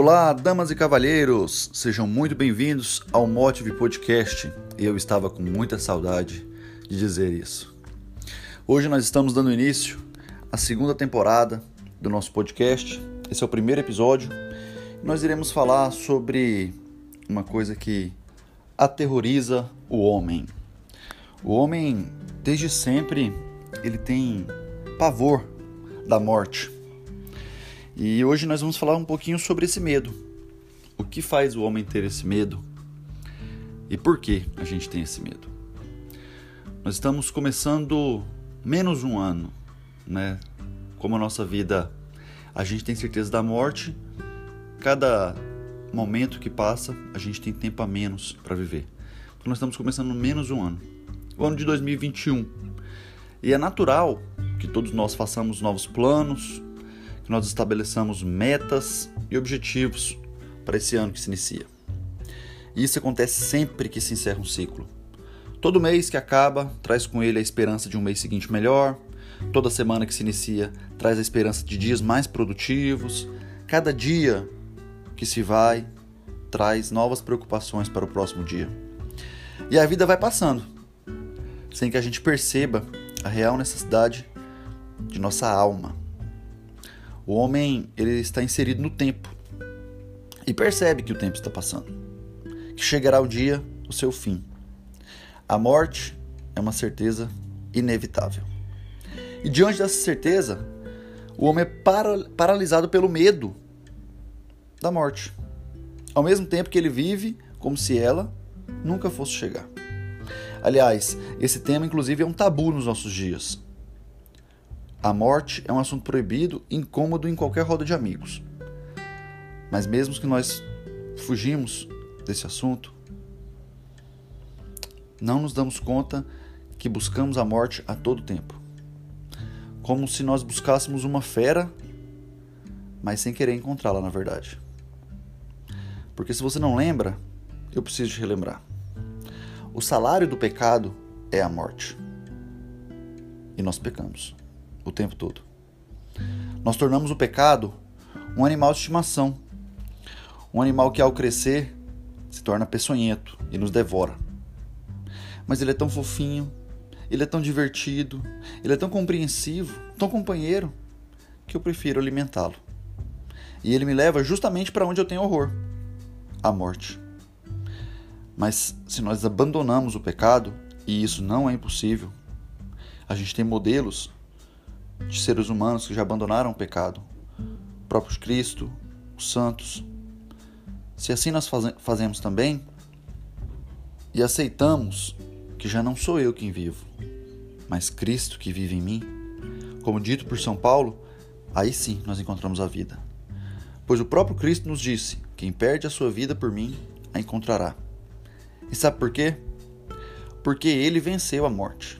Olá, damas e cavalheiros, sejam muito bem-vindos ao Motive Podcast. Eu estava com muita saudade de dizer isso. Hoje nós estamos dando início à segunda temporada do nosso podcast. Esse é o primeiro episódio. Nós iremos falar sobre uma coisa que aterroriza o homem. O homem, desde sempre, ele tem pavor da morte. E hoje nós vamos falar um pouquinho sobre esse medo. O que faz o homem ter esse medo? E por que a gente tem esse medo? Nós estamos começando menos um ano, né? Como a nossa vida, a gente tem certeza da morte, cada momento que passa, a gente tem tempo a menos para viver. Então nós estamos começando menos um ano. O ano de 2021. E é natural que todos nós façamos novos planos, que nós estabeleçamos metas e objetivos para esse ano que se inicia. E isso acontece sempre que se encerra um ciclo. Todo mês que acaba traz com ele a esperança de um mês seguinte melhor. Toda semana que se inicia traz a esperança de dias mais produtivos. Cada dia que se vai traz novas preocupações para o próximo dia. E a vida vai passando, sem que a gente perceba a real necessidade de nossa alma. O homem ele está inserido no tempo e percebe que o tempo está passando, que chegará o dia do seu fim. A morte é uma certeza inevitável. E diante dessa certeza, o homem é para, paralisado pelo medo da morte, ao mesmo tempo que ele vive como se ela nunca fosse chegar. Aliás, esse tema inclusive é um tabu nos nossos dias. A morte é um assunto proibido, incômodo em qualquer roda de amigos. Mas mesmo que nós fugimos desse assunto, não nos damos conta que buscamos a morte a todo tempo. Como se nós buscássemos uma fera, mas sem querer encontrá-la na verdade. Porque se você não lembra, eu preciso te relembrar. O salário do pecado é a morte. E nós pecamos o tempo todo. Nós tornamos o pecado um animal de estimação, um animal que ao crescer se torna peçonhento e nos devora. Mas ele é tão fofinho, ele é tão divertido, ele é tão compreensivo, tão companheiro, que eu prefiro alimentá-lo. E ele me leva justamente para onde eu tenho horror a morte. Mas se nós abandonamos o pecado, e isso não é impossível, a gente tem modelos de seres humanos que já abandonaram o pecado, o próprio Cristo, os santos. Se assim nós fazemos também e aceitamos que já não sou eu quem vivo, mas Cristo que vive em mim, como dito por São Paulo, aí sim nós encontramos a vida. Pois o próprio Cristo nos disse: quem perde a sua vida por mim, a encontrará. E sabe por quê? Porque ele venceu a morte.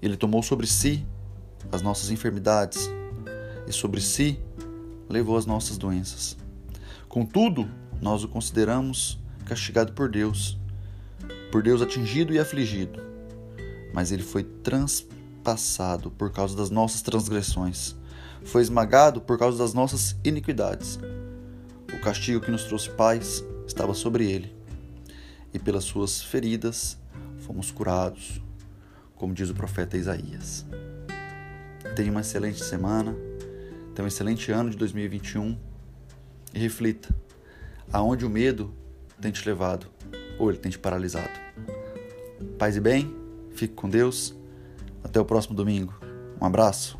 Ele tomou sobre si as nossas enfermidades e sobre si levou as nossas doenças. Contudo, nós o consideramos castigado por Deus, por Deus atingido e afligido. Mas ele foi transpassado por causa das nossas transgressões, foi esmagado por causa das nossas iniquidades. O castigo que nos trouxe paz estava sobre ele, e pelas suas feridas fomos curados, como diz o profeta Isaías. Tenha uma excelente semana, tenha um excelente ano de 2021 e reflita: aonde o medo tem te levado ou ele tem te paralisado. Paz e bem, fique com Deus. Até o próximo domingo. Um abraço.